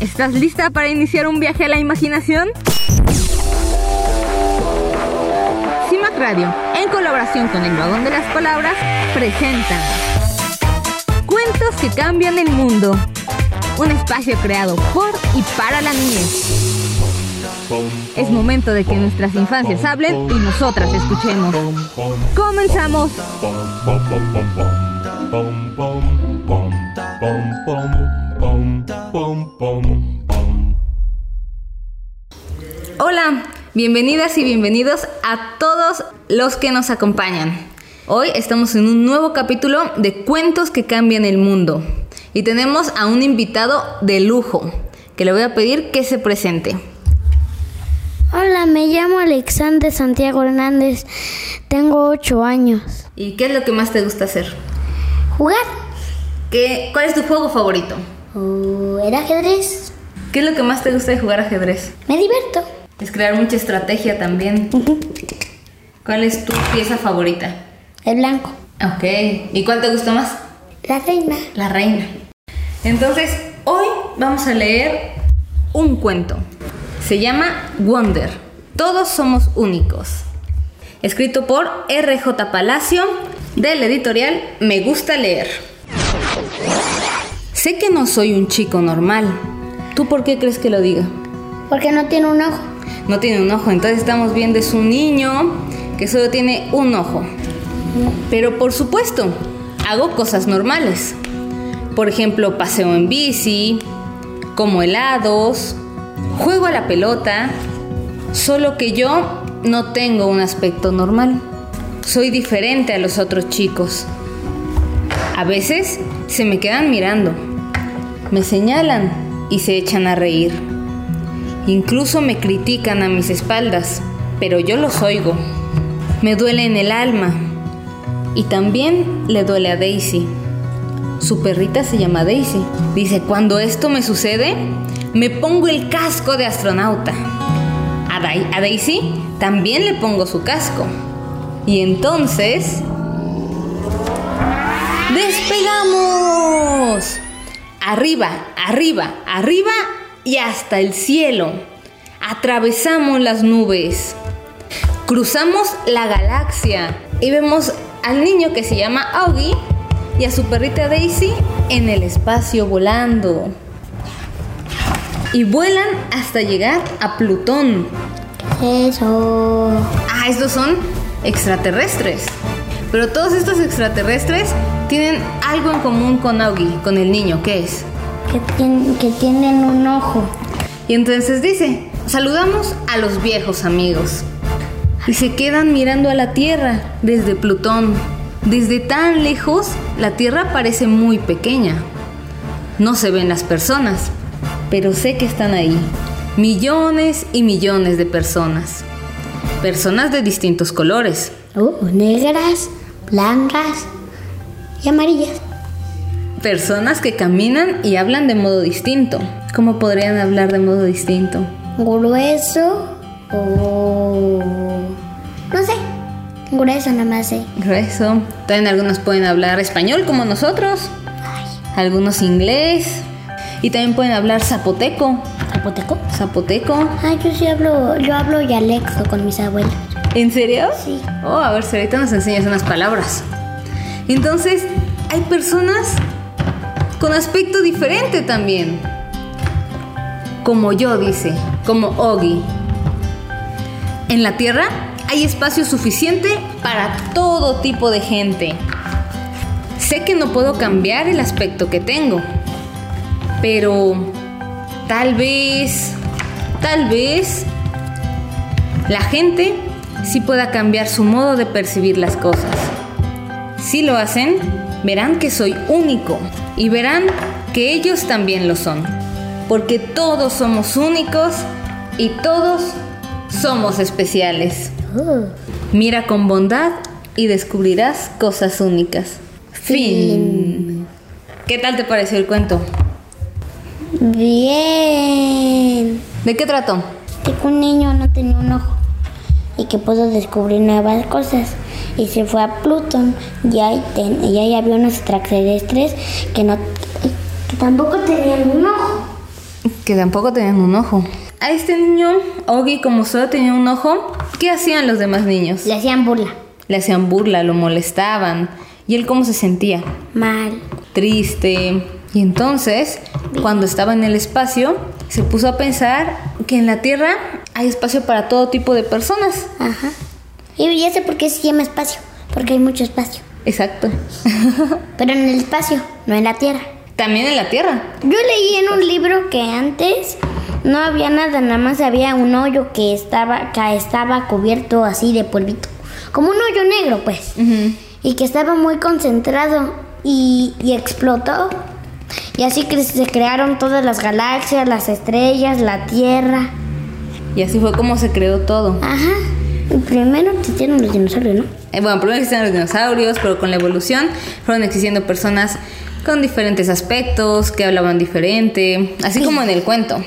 ¿Estás lista para iniciar un viaje a la imaginación? CIMAC Radio, en colaboración con el Vagón de las Palabras, presentan Cuentos que cambian el mundo. Un espacio creado por y para la niñez. Es momento de que nuestras infancias hablen y nosotras escuchemos. ¡Comenzamos! Hola, bienvenidas y bienvenidos a todos los que nos acompañan. Hoy estamos en un nuevo capítulo de Cuentos que cambian el mundo y tenemos a un invitado de lujo que le voy a pedir que se presente. Hola, me llamo Alexander Santiago Hernández, tengo 8 años. ¿Y qué es lo que más te gusta hacer? ¿Jugar? ¿Qué, ¿Cuál es tu juego favorito? Uh, ¿El ajedrez? ¿Qué es lo que más te gusta de jugar ajedrez? Me divierto. Es crear mucha estrategia también. ¿Cuál es tu pieza favorita? El blanco. Ok. ¿Y cuál te gusta más? La reina. La reina. Entonces, hoy vamos a leer un cuento. Se llama Wonder. Todos somos únicos. Escrito por RJ Palacio del editorial Me Gusta Leer. Sé que no soy un chico normal. ¿Tú por qué crees que lo diga? Porque no tiene un ojo. No tiene un ojo, entonces estamos viendo es un niño que solo tiene un ojo. Pero por supuesto, hago cosas normales. Por ejemplo, paseo en bici, como helados, juego a la pelota, solo que yo no tengo un aspecto normal. Soy diferente a los otros chicos. A veces se me quedan mirando, me señalan y se echan a reír. Incluso me critican a mis espaldas, pero yo los oigo. Me duele en el alma. Y también le duele a Daisy. Su perrita se llama Daisy. Dice, cuando esto me sucede, me pongo el casco de astronauta. A, Daisy también le pongo su casco. Y entonces... ¡Despegamos! Arriba, arriba, arriba y hasta el cielo. Atravesamos las nubes. Cruzamos la galaxia y vemos al niño que se llama Augie y a su perrita Daisy en el espacio volando. Y vuelan hasta llegar a Plutón. Eso. Ah, estos son extraterrestres. Pero todos estos extraterrestres tienen algo en común con Augie, con el niño, ¿qué es? Que, tien- que tienen un ojo. Y entonces dice, saludamos a los viejos amigos. Y se quedan mirando a la Tierra desde Plutón. Desde tan lejos, la Tierra parece muy pequeña. No se ven las personas, pero sé que están ahí. Millones y millones de personas. Personas de distintos colores. Uh, negras, blancas y amarillas. Personas que caminan y hablan de modo distinto. ¿Cómo podrían hablar de modo distinto? Grueso o... No sé. Grueso nada más sé. Grueso. También algunos pueden hablar español como nosotros. Algunos inglés. Y también pueden hablar zapoteco. ¿Zapoteco? Zapoteco. Ah, yo sí hablo, yo hablo dialecto con mis abuelos. ¿En serio? Sí. Oh, a ver si ahorita nos enseñas unas palabras. Entonces, hay personas con aspecto diferente también. Como yo, dice, como Ogi. En la Tierra hay espacio suficiente para todo tipo de gente. Sé que no puedo cambiar el aspecto que tengo, pero tal vez, tal vez, la gente sí pueda cambiar su modo de percibir las cosas. Si lo hacen, verán que soy único y verán que ellos también lo son, porque todos somos únicos y todos somos especiales. Mira con bondad y descubrirás cosas únicas. Fin. ¿Qué tal te pareció el cuento? bien. ¿De qué trató? De que un niño no tenía un ojo y que pudo descubrir nuevas cosas. Y se fue a Plutón y ahí, ten- y ahí había unos extraterrestres que, no, que tampoco tenían un ojo. que tampoco tenían un ojo. A este niño, Ogi, como solo tenía un ojo, ¿qué hacían los demás niños? Le hacían burla. Le hacían burla, lo molestaban. ¿Y él cómo se sentía? Mal. Triste. Y entonces, cuando estaba en el espacio, se puso a pensar que en la Tierra hay espacio para todo tipo de personas. Ajá. Y ya sé por qué se llama espacio. Porque hay mucho espacio. Exacto. Pero en el espacio, no en la Tierra. También en la Tierra. Yo leí en un libro que antes no había nada, nada más había un hoyo que estaba, que estaba cubierto así de polvito. Como un hoyo negro, pues. Y que estaba muy concentrado y, y explotó. Y así que se crearon todas las galaxias, las estrellas, la Tierra. Y así fue como se creó todo. Ajá. Primero existieron los dinosaurios, ¿no? Eh, bueno, primero existían los dinosaurios, pero con la evolución fueron existiendo personas con diferentes aspectos, que hablaban diferente, así como en el cuento.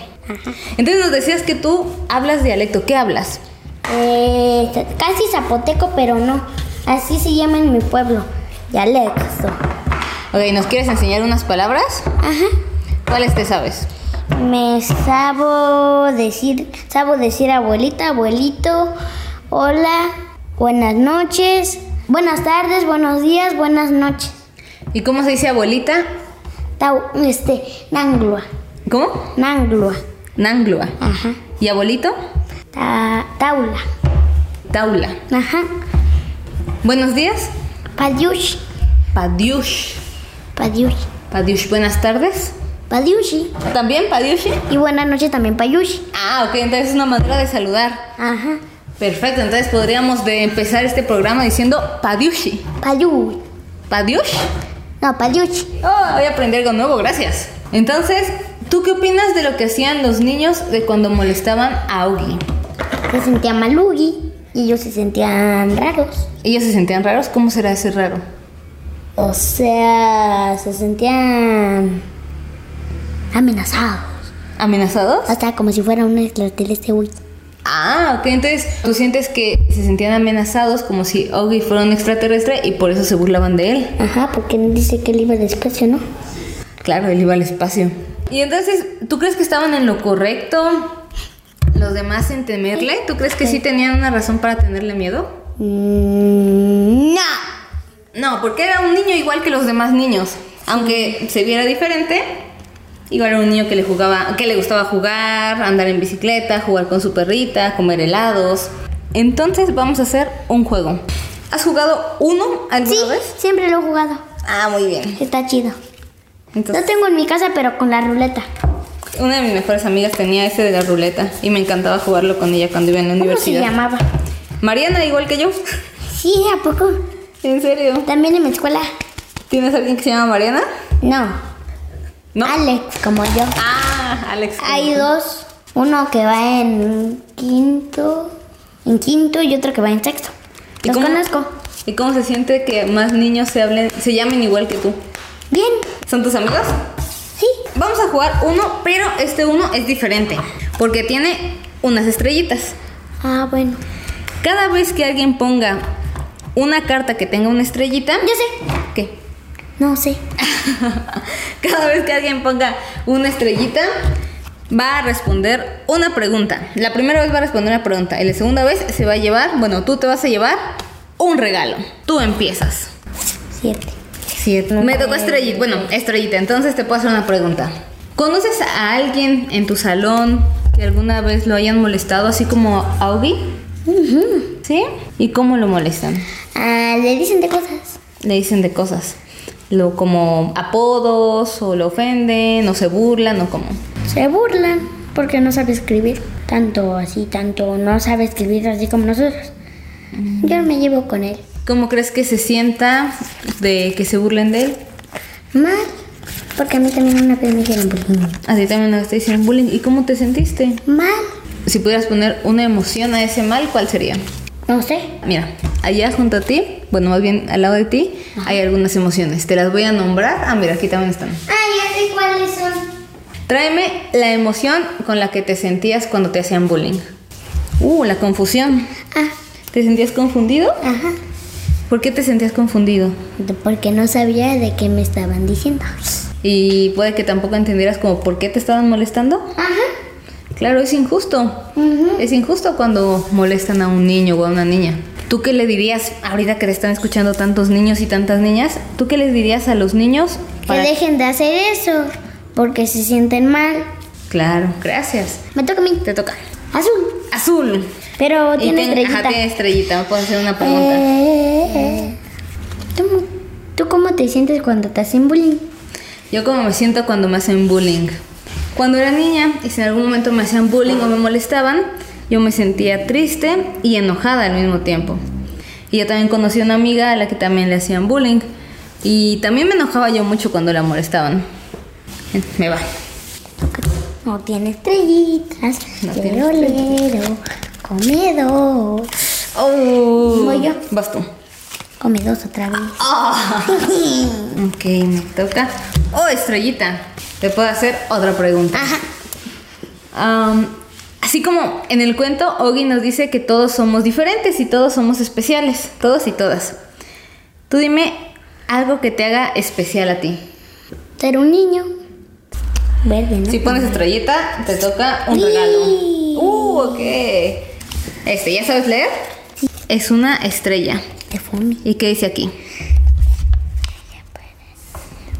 Entonces nos decías que tú hablas dialecto. ¿Qué hablas? Eh, casi zapoteco, pero no. Así se llama en mi pueblo. Dialecto. Ok, ¿nos quieres enseñar unas palabras? Ajá. ¿Cuáles te sabes? Me sabo decir, sabo decir abuelita, abuelito, hola, buenas noches, buenas tardes, buenos días, buenas noches. ¿Y cómo se dice abuelita? Tau, este, nanglua, ¿Cómo? nanglua, Nanglua. ajá, ¿Y abuelito? Ta- taula, Taula. ajá, Buenos días. padiushi, Padiush. padiushi, Padiush. Buenas tardes. padiushi. ¿También Padiush? Y buenas noches también payushi. Ah, ok, entonces es una manera de saludar. Ajá, Perfecto, entonces podríamos de empezar este programa diciendo Padiushi. payu, ¿Padiush? no, payushi. Oh, voy a aprender algo nuevo, gracias. Entonces, ¿tú qué opinas de lo que hacían los niños de cuando molestaban a Augie? Se sentía malugi y ellos se sentían raros. ¿Ellos se sentían raros? ¿Cómo será ese raro? O sea, se sentían amenazados. ¿Amenazados? Hasta como si fuera un extraterrestre. Uy. Ah, ok, entonces tú sientes que se sentían amenazados como si Augie fuera un extraterrestre y por eso se burlaban de él. Ajá, porque no dice que él iba despacio, ¿no? Claro, él iba al espacio. Y entonces, ¿tú crees que estaban en lo correcto los demás en temerle? ¿Tú crees que sí tenían una razón para tenerle miedo? Mm, no. No, porque era un niño igual que los demás niños. Aunque se viera diferente, igual era un niño que le jugaba, que le gustaba jugar, andar en bicicleta, jugar con su perrita, comer helados. Entonces vamos a hacer un juego. ¿Has jugado uno alguna Sí, vez? siempre lo he jugado. Ah, muy bien. Está chido. Lo Entonces, tengo en mi casa, pero con la ruleta. una de mis mejores amigas tenía ese de la ruleta y me encantaba jugarlo con ella cuando iba en la ¿Cómo se universidad. llamaba? Mariana, igual que yo. Sí, ¿a poco? ¿En serio? También en mi escuela. ¿Tienes alguien que se llama Mariana? No. No. Alex, como yo. Ah, Alex. Hay dos. Uno que va en quinto. En quinto y otro que va en sexto. ¿Y Los cómo- conozco. ¿Y cómo se siente que más niños se hablen, se llamen igual que tú? Bien. ¿Son tus amigos? Sí. Vamos a jugar uno, pero este uno es diferente. Porque tiene unas estrellitas. Ah, bueno. Cada vez que alguien ponga una carta que tenga una estrellita. Yo sé. ¿Qué? No sé. Cada vez que alguien ponga una estrellita, va a responder una pregunta. La primera vez va a responder una pregunta. Y la segunda vez se va a llevar, bueno, tú te vas a llevar un regalo. Tú empiezas. Siete. Siete. Me tocó estrellita. Bueno, estrellita. Entonces te puedo hacer una pregunta. ¿Conoces a alguien en tu salón que alguna vez lo hayan molestado, así como Augie? ¿Sí? ¿Y cómo lo molestan? Ah, le dicen de cosas. Le dicen de cosas. Lo como apodos, o lo ofenden, o se burlan, o como. Se burlan porque no sabe escribir. Tanto así, tanto no sabe escribir así como nosotros. Yo me llevo con él. ¿Cómo crees que se sienta de que se burlen de él? Mal. Porque a mí también una vez me hicieron bullying. A ti también nos te hicieron bullying. ¿Y cómo te sentiste? Mal. Si pudieras poner una emoción a ese mal, ¿cuál sería? No sé. Mira, allá junto a ti, bueno, más bien al lado de ti, hay algunas emociones. Te las voy a nombrar. Ah, mira, aquí también están. Ah, ya sé cuáles son. Tráeme la emoción con la que te sentías cuando te hacían bullying. Uh, la confusión. Ah, ¿Te sentías confundido? ajá. ¿Por qué te sentías confundido? Porque no sabía de qué me estaban diciendo. Y puede que tampoco entendieras como por qué te estaban molestando. Ajá. Claro, es injusto. Es injusto cuando molestan a un niño o a una niña. ¿Tú qué le dirías, ahorita que te están escuchando tantos niños y tantas niñas, ¿tú qué les dirías a los niños? Que dejen de hacer eso, porque se sienten mal. Claro, gracias. Me toca a mí. Te toca. Azul. Azul. Pero tiene ten- estrellita. Ajá, tiene estrellita. ¿Me puedes hacer una pregunta? Eh, ¿tú, tú cómo te sientes cuando te hacen bullying? Yo como me siento cuando me hacen bullying. Cuando era niña y si en algún momento me hacían bullying o me molestaban, yo me sentía triste y enojada al mismo tiempo. Y yo también conocí a una amiga a la que también le hacían bullying. Y también me enojaba yo mucho cuando la molestaban. Me va. No tiene estrellitas. No tiene dos. Oh, Voy yo. Vas tú. Come dos otra vez. Ok, me toca. Oh, estrellita. Te puedo hacer otra pregunta. Ajá. Am, así como en el cuento, Ogi nos dice que todos somos diferentes y todos somos especiales, todos y todas. Tú dime algo que te haga especial a ti. Ser un niño. Verde, ¿no? Si pones estrellita, te toca un regalo. Uh, ok. Este, ¿ya sabes leer? Es una estrella. ¿Y qué dice aquí?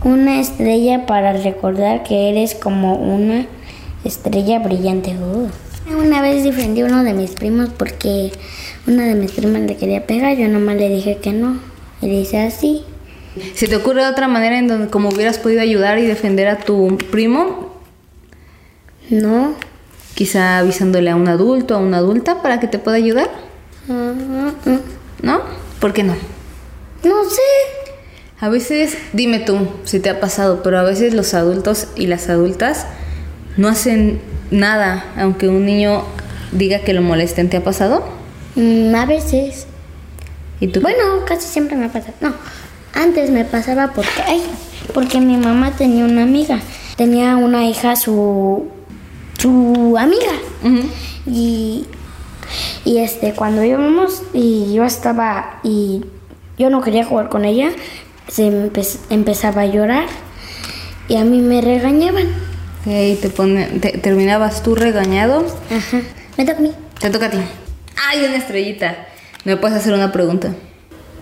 Una estrella para recordar que eres como una estrella brillante. Uh. Una vez defendí a uno de mis primos porque una de mis primas le quería pegar. Yo nomás le dije que no. Y dice así. ¿Se te ocurre otra manera en donde como hubieras podido ayudar y defender a tu primo? No. Quizá avisándole a un adulto a una adulta para que te pueda ayudar. Ah, ah, ¿No? ¿Por qué no? No sé. A veces, dime tú si te ha pasado, pero a veces los adultos y las adultas no hacen nada, aunque un niño diga que lo molesten. ¿Te ha pasado? Mm, a veces. ¿Y tú? Bueno, casi siempre me pasa. No, antes me pasaba porque, ay, porque mi mamá tenía una amiga. Tenía una hija, su, su amiga. Y, y este, cuando íbamos y yo estaba y yo no quería jugar con ella, se empe- empezaba a llorar y a mí me regañaban. Ok, te pone, te- terminabas tú regañado. Ajá. Me toca a mí. Te toca a ti. ¡Ay, una estrellita! ¿Me puedes hacer una pregunta?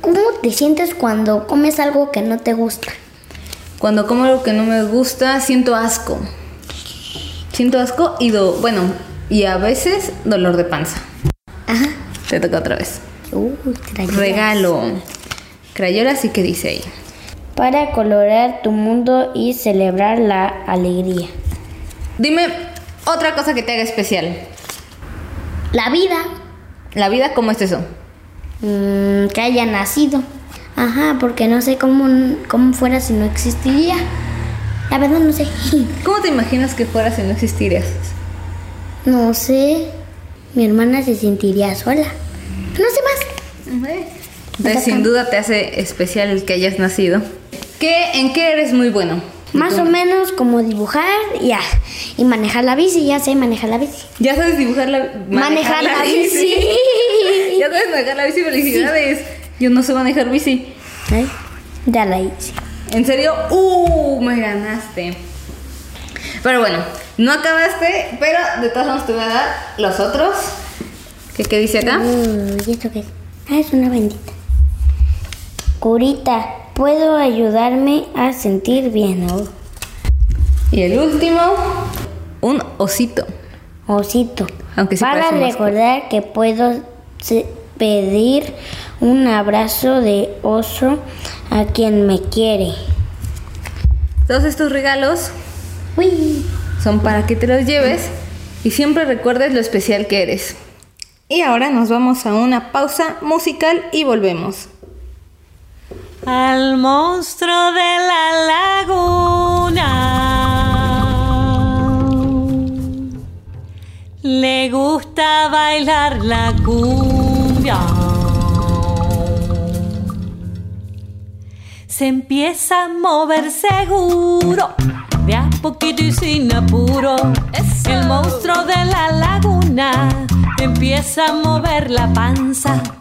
¿Cómo te sientes cuando comes algo que no te gusta? Cuando como algo que no me gusta, siento asco. Siento asco y, do, bueno, y a veces dolor de panza. Ajá. Te toca otra vez. Uh, crayolas. Regalo. Crayolas y qué dice ahí. Para colorear tu mundo y celebrar la alegría. Dime otra cosa que te haga especial. La vida. La vida, ¿cómo es eso? mm, que haya nacido. Ajá, porque no sé cómo, cómo fuera si no existiría. La verdad no sé. ¿Cómo te imaginas que fuera si no existieras? No sé. Mi hermana se sentiría sola. No sé más. Entonces, sin duda te hace especial el que hayas nacido. ¿Qué, ¿En qué eres muy bueno? Más o menos como dibujar y, ya, y manejar la bici. Ya sé manejar la bici. Ya sabes dibujar la... Manejar, la bici. ya sabes manejar la bici, felicidades. Yo no sé manejar bici. Ay, ya la hice. ¿En serio? ¡Uh! Me ganaste. Pero bueno, no acabaste, pero de todas formas te voy a dar los otros. ¿Qué, qué dice acá? Uy, ¿y esto qué es? Ah, es una bendita. Curita, ¿puedo ayudarme a sentir bien? Y el último, un osito. osito. Aunque sí Para recordar que puedo pedir un abrazo de oso a quien me quiere. Todos estos regalos Uy. son para que te los lleves y siempre recuerdes lo especial que eres. Y ahora nos vamos a una pausa musical y volvemos. Al monstruo de la laguna le gusta bailar la cumbia. Se empieza a mover seguro, de a poquito y sin apuro. El monstruo de la laguna empieza a mover la panza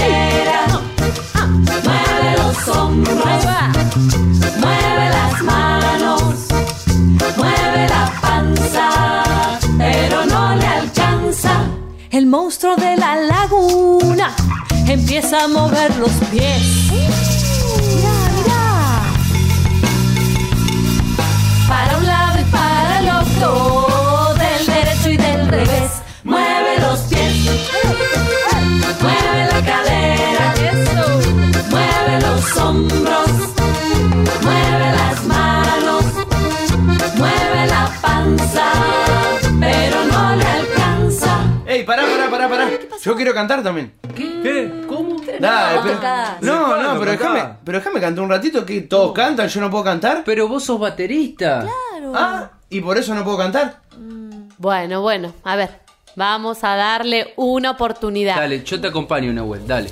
Cadera, mueve los hombros, mueve las manos, mueve la panza, pero no le alcanza. El monstruo de la laguna empieza a mover los pies. Pará, pará, pará, pará! Yo quiero cantar también. ¿Qué? ¿Cómo? Dale, pero-. No, Claro, no, pero déjame, pero déjame cantar un ratito que todos cantan, yo no puedo cantar. Pero vos sos baterista. Ah, y por eso no puedo cantar. Bueno, bueno, a ver, vamos a darle una oportunidad. Dale, yo te acompaño, Nahuel, dale.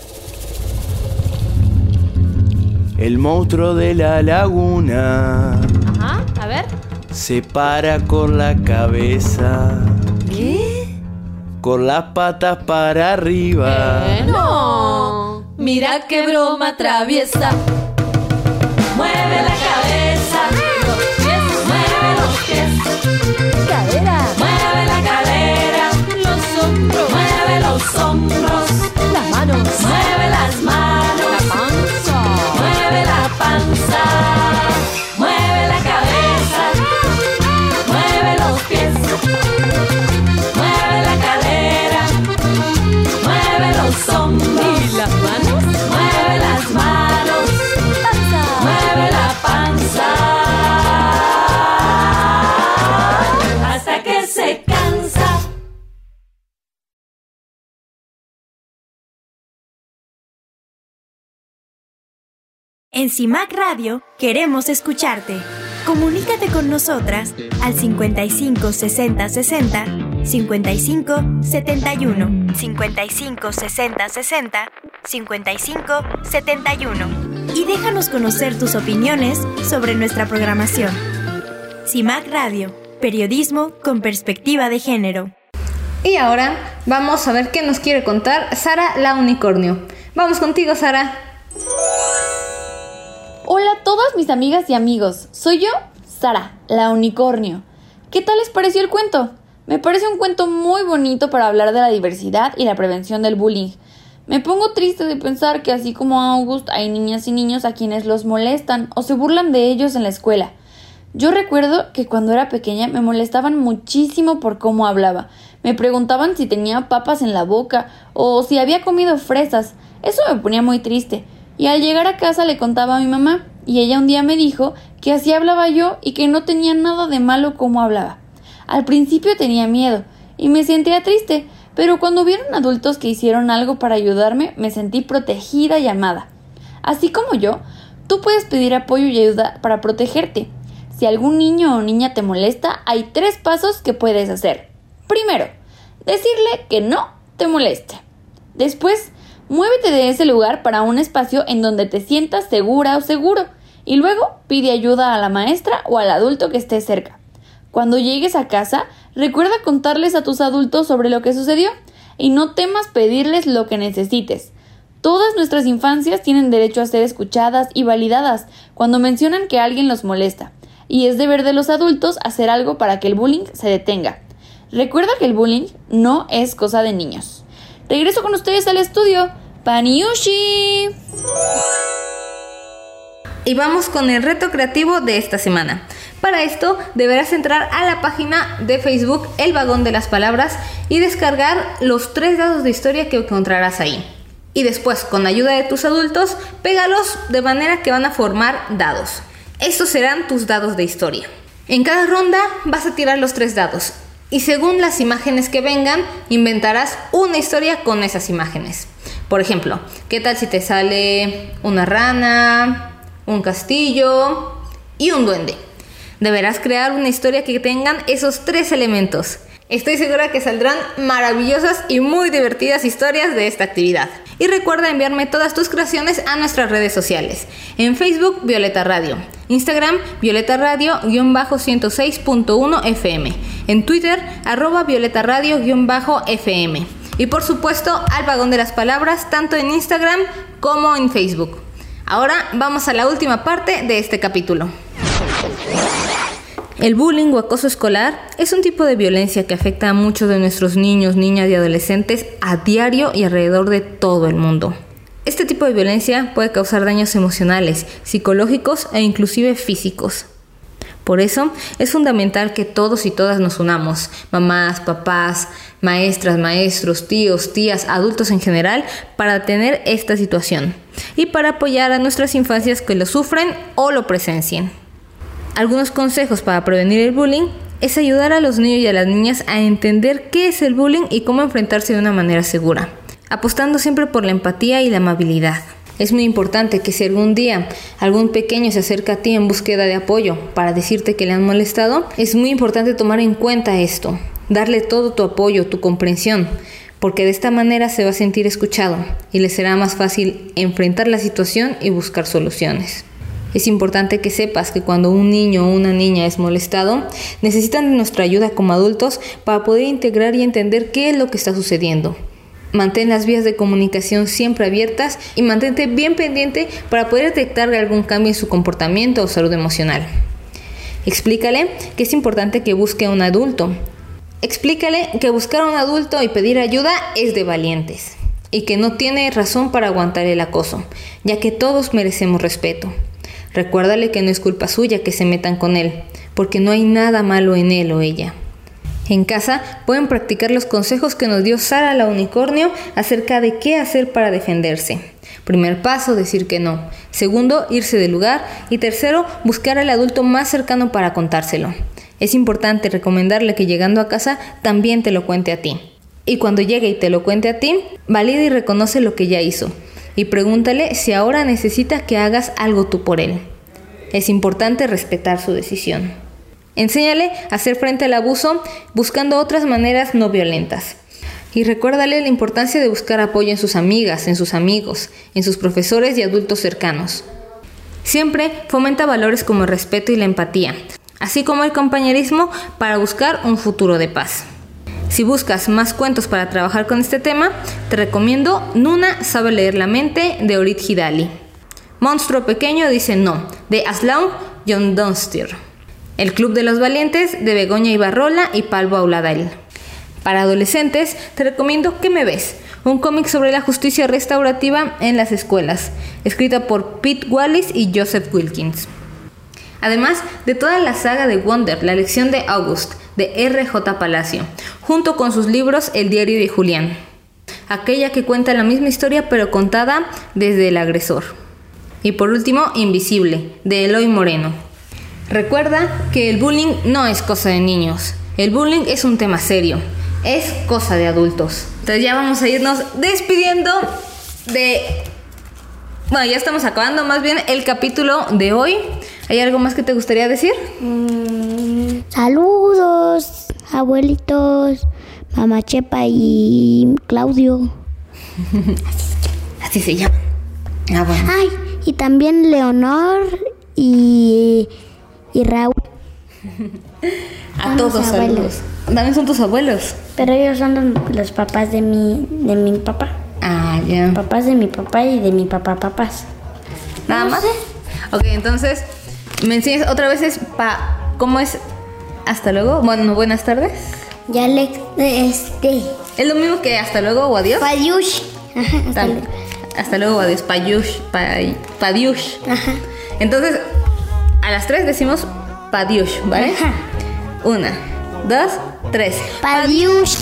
El monstruo de la laguna Ajá, a ver. se para con la cabeza, ¿Qué? Con las patas para arriba. Eh, no. Mira qué broma traviesa. En CIMAC Radio queremos escucharte. Comunícate con nosotras al 55 60 60 55 71 55 60 60 55 71 y déjanos conocer tus opiniones sobre nuestra programación. CIMAC Radio, periodismo con perspectiva de género. Y ahora vamos a ver qué nos quiere contar Sara la Unicornio. Vamos contigo, Sara. Hola a todas mis amigas y amigos, soy yo, Sara, la unicornio. ¿Qué tal les pareció el cuento? Me parece un cuento muy bonito para hablar de la diversidad y la prevención del bullying. Me pongo triste de pensar que así como a August hay niñas y niños a quienes los molestan o se burlan de ellos en la escuela. Yo recuerdo que cuando era pequeña me molestaban muchísimo por cómo hablaba. Me preguntaban si tenía papas en la boca o si había comido fresas. Eso me ponía muy triste. Y al llegar a casa le contaba a mi mamá, y ella un día me dijo que así hablaba yo y que no tenía nada de malo como hablaba. Al principio tenía miedo y me sentía triste, pero cuando vieron adultos que hicieron algo para ayudarme, me sentí protegida y amada. Así como yo, tú puedes pedir apoyo y ayuda para protegerte. Si algún niño o niña te molesta, hay tres pasos que puedes hacer. Primero, decirle que no te moleste. Después, muévete de ese lugar para un espacio en donde te sientas segura o seguro. Y luego pide ayuda a la maestra o al adulto que esté cerca. Cuando llegues a casa, recuerda contarles a tus adultos sobre lo que sucedió y no temas pedirles lo que necesites. Todas nuestras infancias tienen derecho a ser escuchadas y validadas cuando mencionan que alguien los molesta, y es deber de los adultos hacer algo para que el bullying se detenga. Recuerda que el bullying no es cosa de niños. Regreso con ustedes al estudio Paniushi. Y vamos con el reto creativo de esta semana. Para esto deberás entrar a la página de Facebook El Vagón de las Palabras y descargar los tres dados de historia que encontrarás ahí. Y después, con ayuda de tus adultos, pégalos de manera que van a formar dados. Estos serán tus dados de historia. En cada ronda vas a tirar los tres dados y según las imágenes que vengan, inventarás una historia con esas imágenes. Por ejemplo, ¿qué tal si te sale una rana, un castillo y un duende? Deberás crear una historia que tengan esos tres elementos. Estoy segura que saldrán maravillosas y muy divertidas historias de esta actividad. Y recuerda enviarme todas tus creaciones a nuestras redes sociales. En Facebook, Violeta Radio. Instagram, Violeta Radio-106.1 FM. En Twitter, arroba Violeta Radio-FM. Y por supuesto, al vagón de las palabras, tanto en Instagram como en Facebook. Ahora vamos a la última parte de este capítulo. El bullying o acoso escolar es un tipo de violencia que afecta a muchos de nuestros niños, niñas y adolescentes a diario y alrededor de todo el mundo. Este tipo de violencia puede causar daños emocionales, psicológicos e inclusive físicos. Por eso es fundamental que todos y todas nos unamos, mamás, papás, maestras, maestros, tíos, tías, adultos en general, para detener esta situación y para apoyar a nuestras infancias que lo sufren o lo presencien. Algunos consejos para prevenir el bullying es ayudar a los niños y a las niñas a entender qué es el bullying y cómo enfrentarse de una manera segura, apostando siempre por la empatía y la amabilidad. Es muy importante que si algún día algún pequeño se acerca a ti en búsqueda de apoyo para decirte que le han molestado, es muy importante tomar en cuenta esto, darle todo tu apoyo, tu comprensión, porque de esta manera se va a sentir escuchado y le será más fácil enfrentar la situación y buscar soluciones. Es importante que sepas que cuando un niño o una niña es molestado, necesitan de nuestra ayuda como adultos para poder integrar y entender qué es lo que está sucediendo. Mantén las vías de comunicación siempre abiertas y mantente bien pendiente para poder detectar algún cambio en su comportamiento o salud emocional. Explícale que es importante que busque a un adulto. Explícale que buscar a un adulto y pedir ayuda es de valientes y que no tiene razón para aguantar el acoso, ya que todos merecemos respeto. Recuérdale que no es culpa suya que se metan con él, porque no hay nada malo en él o ella. En casa pueden practicar los consejos que nos dio Sara la unicornio acerca de qué hacer para defenderse. Primer paso, decir que no. Segundo, irse del lugar. Y tercero, buscar al adulto más cercano para contárselo. Es importante recomendarle que llegando a casa también te lo cuente a ti. Y cuando llegue y te lo cuente a ti, valida y reconoce lo que ya hizo y pregúntale si ahora necesita que hagas algo tú por él. Es importante respetar su decisión. Enséñale a hacer frente al abuso buscando otras maneras no violentas. Y recuérdale la importancia de buscar apoyo en sus amigas, en sus amigos, en sus profesores y adultos cercanos. Siempre fomenta valores como el respeto y la empatía, así como el compañerismo para buscar un futuro de paz. Si buscas más cuentos para trabajar con este tema, te recomiendo Nuna sabe leer la mente de Orit Hidali. Monstruo pequeño dice no, de Aslaun John Dunstier. El Club de los Valientes de Begoña Ibarrola y Palvo Auladail. Para adolescentes, te recomiendo ¿Qué me ves? Un cómic sobre la justicia restaurativa en las escuelas, escrita por Pete Wallis y Joseph Wilkins. Además de toda la saga de Wonder, la lección de August, de R.J. Palacio, junto con sus libros El diario de Julián, aquella que cuenta la misma historia pero contada desde el agresor. Y por último, Invisible, de Eloy Moreno. Recuerda que el bullying no es cosa de niños, el bullying es un tema serio, es cosa de adultos. Entonces ya vamos a irnos despidiendo de... Bueno, ya estamos acabando más bien el capítulo de hoy. ¿Hay algo más que te gustaría decir? Mm, saludos, abuelitos, mamá Chepa y Claudio. Así se llama. Ah, bueno. Ay, y también Leonor y, y Raúl. A todos saludos. También son tus abuelos. Pero ellos son los, los papás de mi, de mi papá. Ah, ya. Papás de mi papá y de mi papá papás. Nada No más. sé. Ok, entonces, ¿me enseñas otra vez es pa cómo es hasta luego? Bueno, buenas tardes. Ya le este. ¿Es lo mismo que hasta luego o adiós? Fayush. Ajá, hasta Tal- luego. Hasta luego, adiós, payush, pay- padiush. Ajá. Entonces, a las tres decimos padiush, ¿vale? Ajá. Una, dos, tres. Padiush.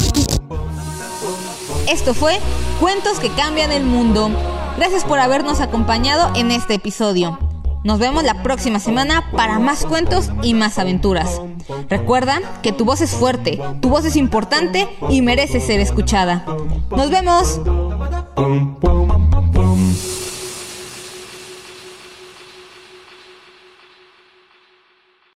Esto fue Cuentos que cambian el mundo. Gracias por habernos acompañado en este episodio. Nos vemos la próxima semana para más cuentos y más aventuras. Recuerda que tu voz es fuerte, tu voz es importante y merece ser escuchada. Nos vemos.